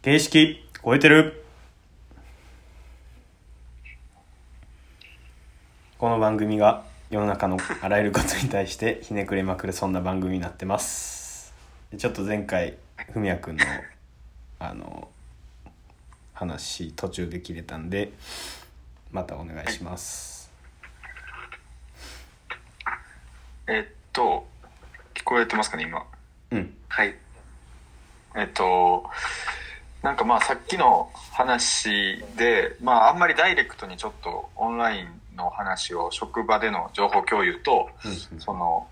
形式超えてるこの番組が世の中のあらゆることに対してひねくれまくるそんな番組になってますでちょっと前回ふみやくんのあの話途中で切れたんでまたお願いしますえっと、聞こえてますかね、今？うんはい。えっと、なんかまあさっきの話で、まああんまりダイレクトにちょっとオンラインの話を職場での情報共有と、うんその、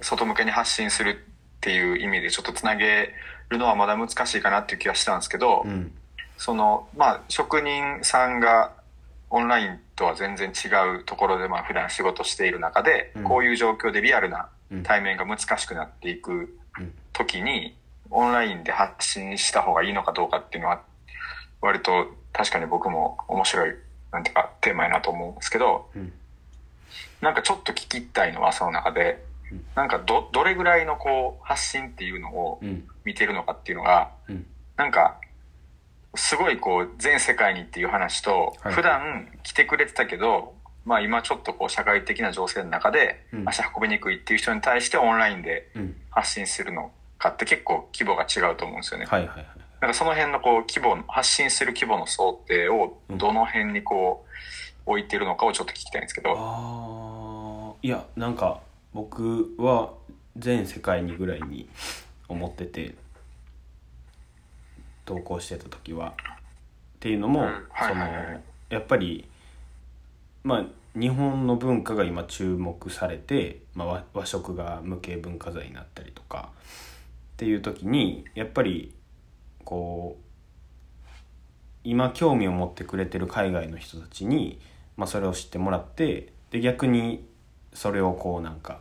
外向けに発信するっていう意味でちょっとつなげるのはまだ難しいかなっていう気がしたんですけど、うん。その、まあ、職人さんがオンラインとは全然違うところで、まあ、普段仕事している中で、うん。こういう状況でリアルなうん対面が難しくなっていくうん。時に、オンラインで発信した方がいいのかどうかっていうのは、割と確かに僕も面白い、なんていうか、テーマやなと思うんですけど、うん。なんかちょっと聞きたいのはその中でうん、なんかど、どれぐらいのこう、発信っていうのをうん。見てるのかっていうのが、うん。なんか、すごいこう、全世界にっていう話と、はい。普段来てくれてたけど、まあ今ちょっとこう、社会的な情勢の中でうん、足運びにくいっていう人に対してオンラインでうん。発信するのかって結構規模が違うと思うんですよね。はいはいはい。なんかその辺のこう、規模の、発信する規模の想定をどの辺にこう、置いてるのかをちょっと聞きたいんですけど。あー。いやなんか僕は全世界にぐらいに思ってて投稿してた時は。っていうのも、うん。はいそのはい。はいやっぱりまあ日本の文化が今注目されて、まあ、和和食が無形文化財になったりとかっていう時にやっぱりこう今興味を持ってくれてる海外の人たちに、まあ、それを知ってもらってで逆にそれをこうなんか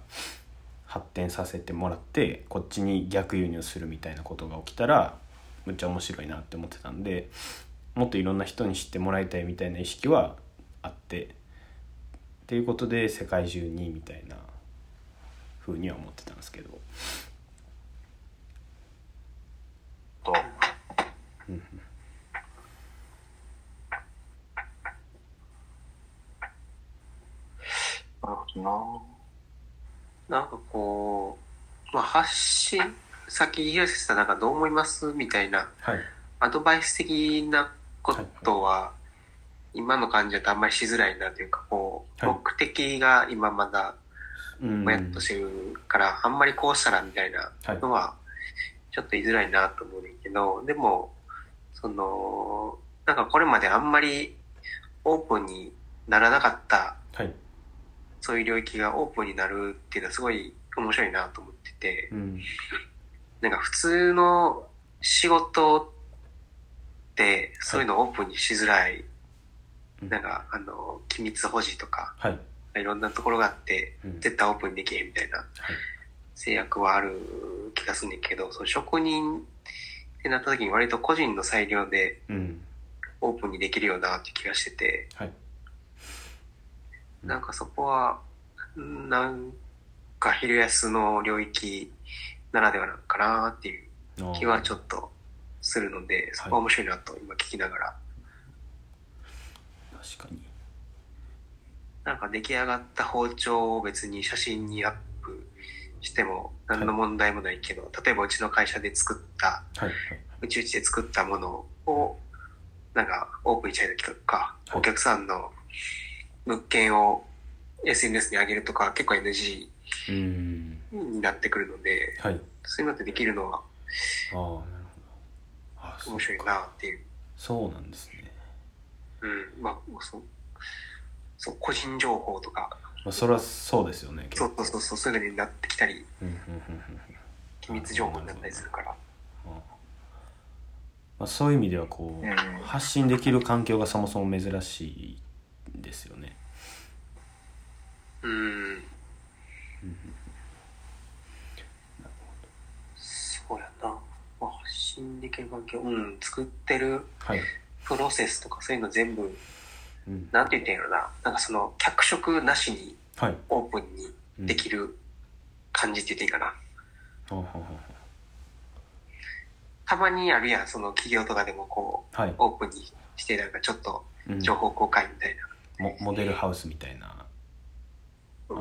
発展させてもらってこっちに逆輸入するみたいなことが起きたらむっちゃ面白いなって思ってたんでもっといろんな人に知ってもらいたいみたいな意識はあってっていうことで世界中にみたいな風には思ってたんですけど。とな。な。なんかこう、まあ、発信、さっき広瀬さんなんかどう思いますみたいな、はい。アドバイス的なことは、今の感じだとあんまりしづらいなというか、こう、はい。目的が今まだうん。ぼやっとしてるから、あんまりこうしたらみたいなのは、ちょっと言いづらいなと思うんだけど、でも、その、なんかこれまであんまりオープンにならなかった、はいそういう領域がオープンになるっていうのはすごい面白いなと思ってて、うんなんか普通の仕事って、そういうのをオープンにしづらい、うんなんか、あの、機密保持とか、はい。いろんなところがあって、うん。絶対オープンにできへんみたいなはい。制約はある気がするんだけど、その職人ってなった時に割と個人の裁量でうん。オープンにできるよなって気がしてて、はいなんかそこは、んなんか昼休の領域ならではなのかなっていう気はちょっとするので、そこは面白いなと今聞きながら、確かに。なんか出来上がった包丁を別に写真にアップしても何の問題もないけど、例えばうちの会社で作った、はいはいうちうちで作ったものを、なんかオープンにしたい時とか、はい。お客さんの物件を SNS に上げるとか結構 NG うん。になってくるので、はい。そういうのってできるのはああなるほど。あ面白いなっていう。そうなんですね、うん、まあ、そう、そう、個人情報とか、まあ、それはそうですよねそうそうそうそう、そういうのになってきたり、うんうん機密情報になったりするから。まあ、そういう意味ではこう、うん。発信できる環境がそもそも珍しいですよね。うん。そうやな。まあ、発信できる環境、うん、作ってるはい、プロセスとかそういうの全部、うん、なんて言ってんやろな。なんかその、脚色なしにはい。オープンにできる感じって言っていいかな。ほうほうほうたまにあるやん、その企業とかでもこう、はい。オープンにしてなんかちょっとうん。情報公開みたいな。モモデルハウスみたいな。はい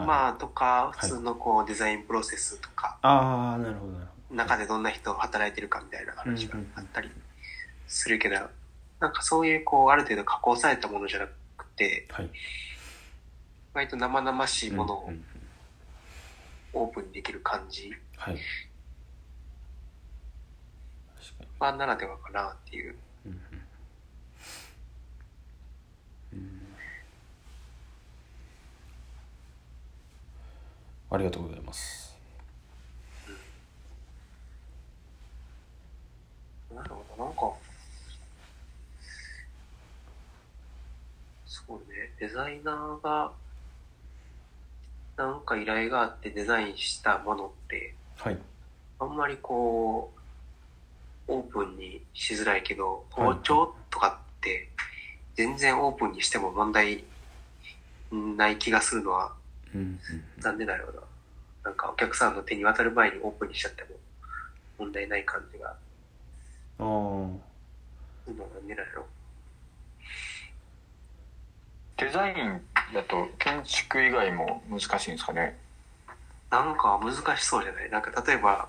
まあ、とか、い普通のこう、デザインプロセスとか、ああなるほどなるほ中でどんな人働いてるかみたいな話があったりするけど、なんかそういうこう、ある程度加工されたものじゃなくて、どはい。割と生々しいものをオープンにできる感じ。はい。はならではかなっていう。うんうんうんありがとうございます。なるほど、なんか、そうね、デザイナーが、なんか依頼があってデザインしたものって、はい。あんまりこう、オープンにしづらいけど、はい。包丁とかって、全然オープンにしても問題ない気がするのは、うんうんなん。でだろうな。なんかお客さんの手に渡る前にオープンにしちゃっても問題ない感じが、ああ。今なんでだろデザインだと建築以外も難しいんですかね。う。なんか難しそうじゃない？なんか例えば、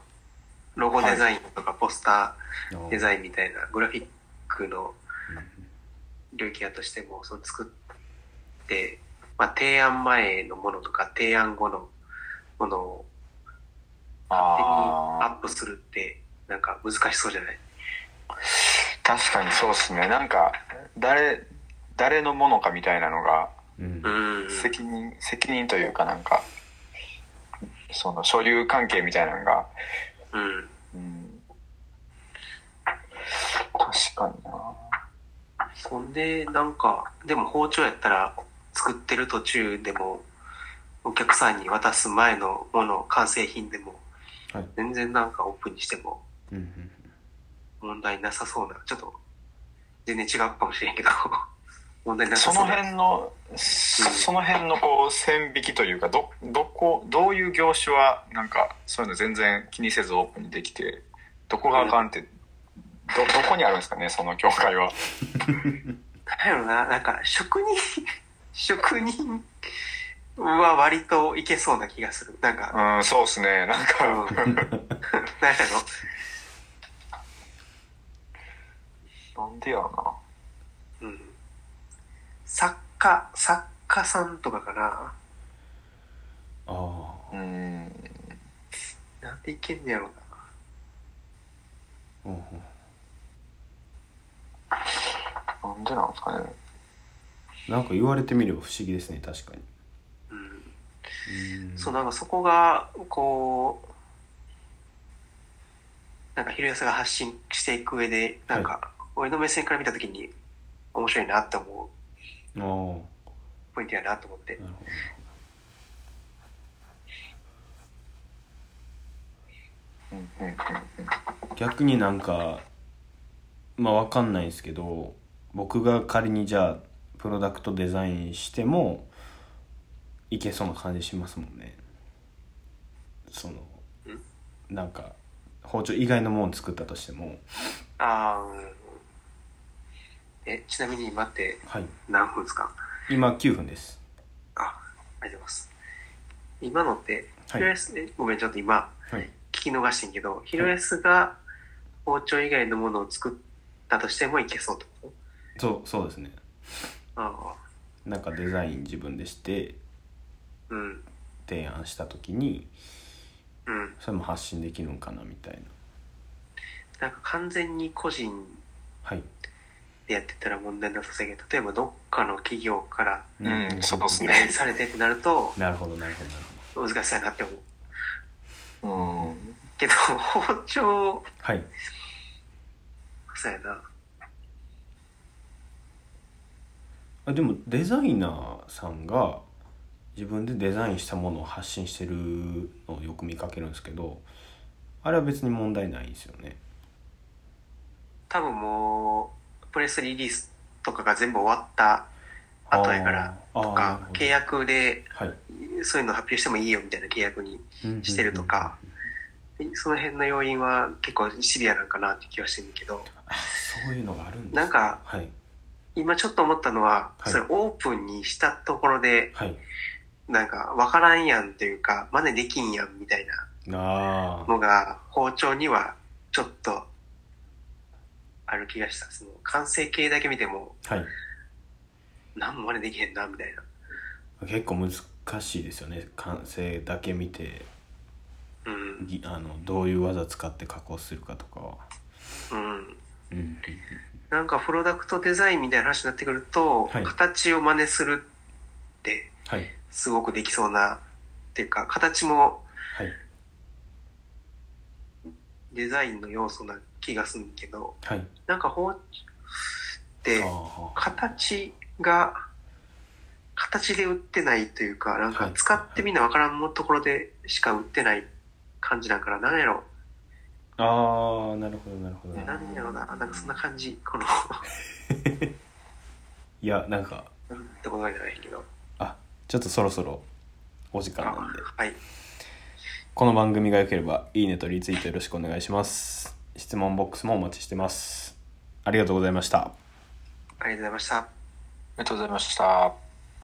ロゴデザインとかポスターデザインみたいなグラフィックの領域やとしても、その作って、まあ提案前のものとか提案後のものを勝手にアあップするって、なんか難しそうじゃない？確かにそうですね。なんか誰誰のものかみたいなのがうん。うん。責任責任というかなんかその所有関係みたいなのが、うん。うん、確かにな。そんで、なんか、でも包丁やったら作ってる途中でも、お客さんに渡す前のもの、完成品でも、はい。全然なんかオープンにしてもうんうん問題なさそうな、ちょっと、全然違うかもしれんけど、問題なそのさそうな。辺のそその辺のこう線引きというかどどこどういう業種はなんかそういうの全然気にせずオープンにできてどこがあかんってどどこにあるんですかねその境界は。なんやろな、なんか、職人、職人は割といけそうな気がする。なんか、うんそうですねなんか、うんなんやろ。なんでやろうん。作家、作家さんとかかな。ああなうんなんでいけんねやろな。うんうんなんでなんですかねなんか言われてみれば不思議ですね確かに。うん。うん。そう、なんかそこが、こう、なんか、ひろやさが発信していく上で、なんか、俺の目線から見たときに、面白いなって思う。ポイントやなと思って。逆になんかまあわかんないですけど僕が仮にじゃあプロダクトデザインしてもいけそうな感じしますもんね。そのなんか包丁以外のもの作ったとしても。ああ、うん。え、ちなみに今ってはい。何分ですか？今9分です。あ、ありがとうございます。今のって、はい。ヒロエス、えごめん、ちょっと今、はい。聞き逃してんけど、ヒロエスが包丁以外のものを作ったとしてもいけそうってこそうそうですね。とああ、なんかデザイン自分でしてうん、提案した時にうん。それも発信できるのかなみたいななんか完全に個人はいでやってたら問題なさそうやけど、例えばどっかの企業からうんそうです依ね頼されてってなると、なるほどなるほどなる難しそうやなって思う。うんけど、包丁、ほどはいそうやな。あでもデザイナーさんが自分でデザインしたものを発信してるのをよく見かけるんですけどあれは別に問題ないんですよね。多分もう、プレスリリースとかが全部終わった後やから、とか契約ではい。そういうの発表してもいいよみたいな契約にしてるとかその辺の要因は結構シビアなんかなって気はしてるけど。あそういうのがあるんですなんかはい今ちょっと思ったのは、はい。それオープンにしたところではい。なんか分からんやんっていうか真似できんやんみたいなあのが包丁にはちょっとある気がした。その完成形だけ見てもあはい。何も真似できへんなみたいな。結構難しいですよね。完成だけ見てうん。ぎあのどういう技使って加工するかとかは。うんうんうんなんかプロダクトデザインみたいな話になってくると、はい。形を真似するってはい。すごくできそうなっていうか形もはい。デザインの要素な気がするけどはい。なんか包って形が形で売ってないというかなんかはい。使ってみんなわからんところでしか売ってない感じだからなんやろああなるほどなるほど。なんやろな。なんかそんな感じ。この。いやなんか。なんてことじゃないけど。あちょっとそろそろお時間あなんで。はい。この番組が良ければいいねとリツイートよろしくお願いします。質問ボックスもお待ちしてます。ありがとうございました。ありがとうございました。ありがとうございました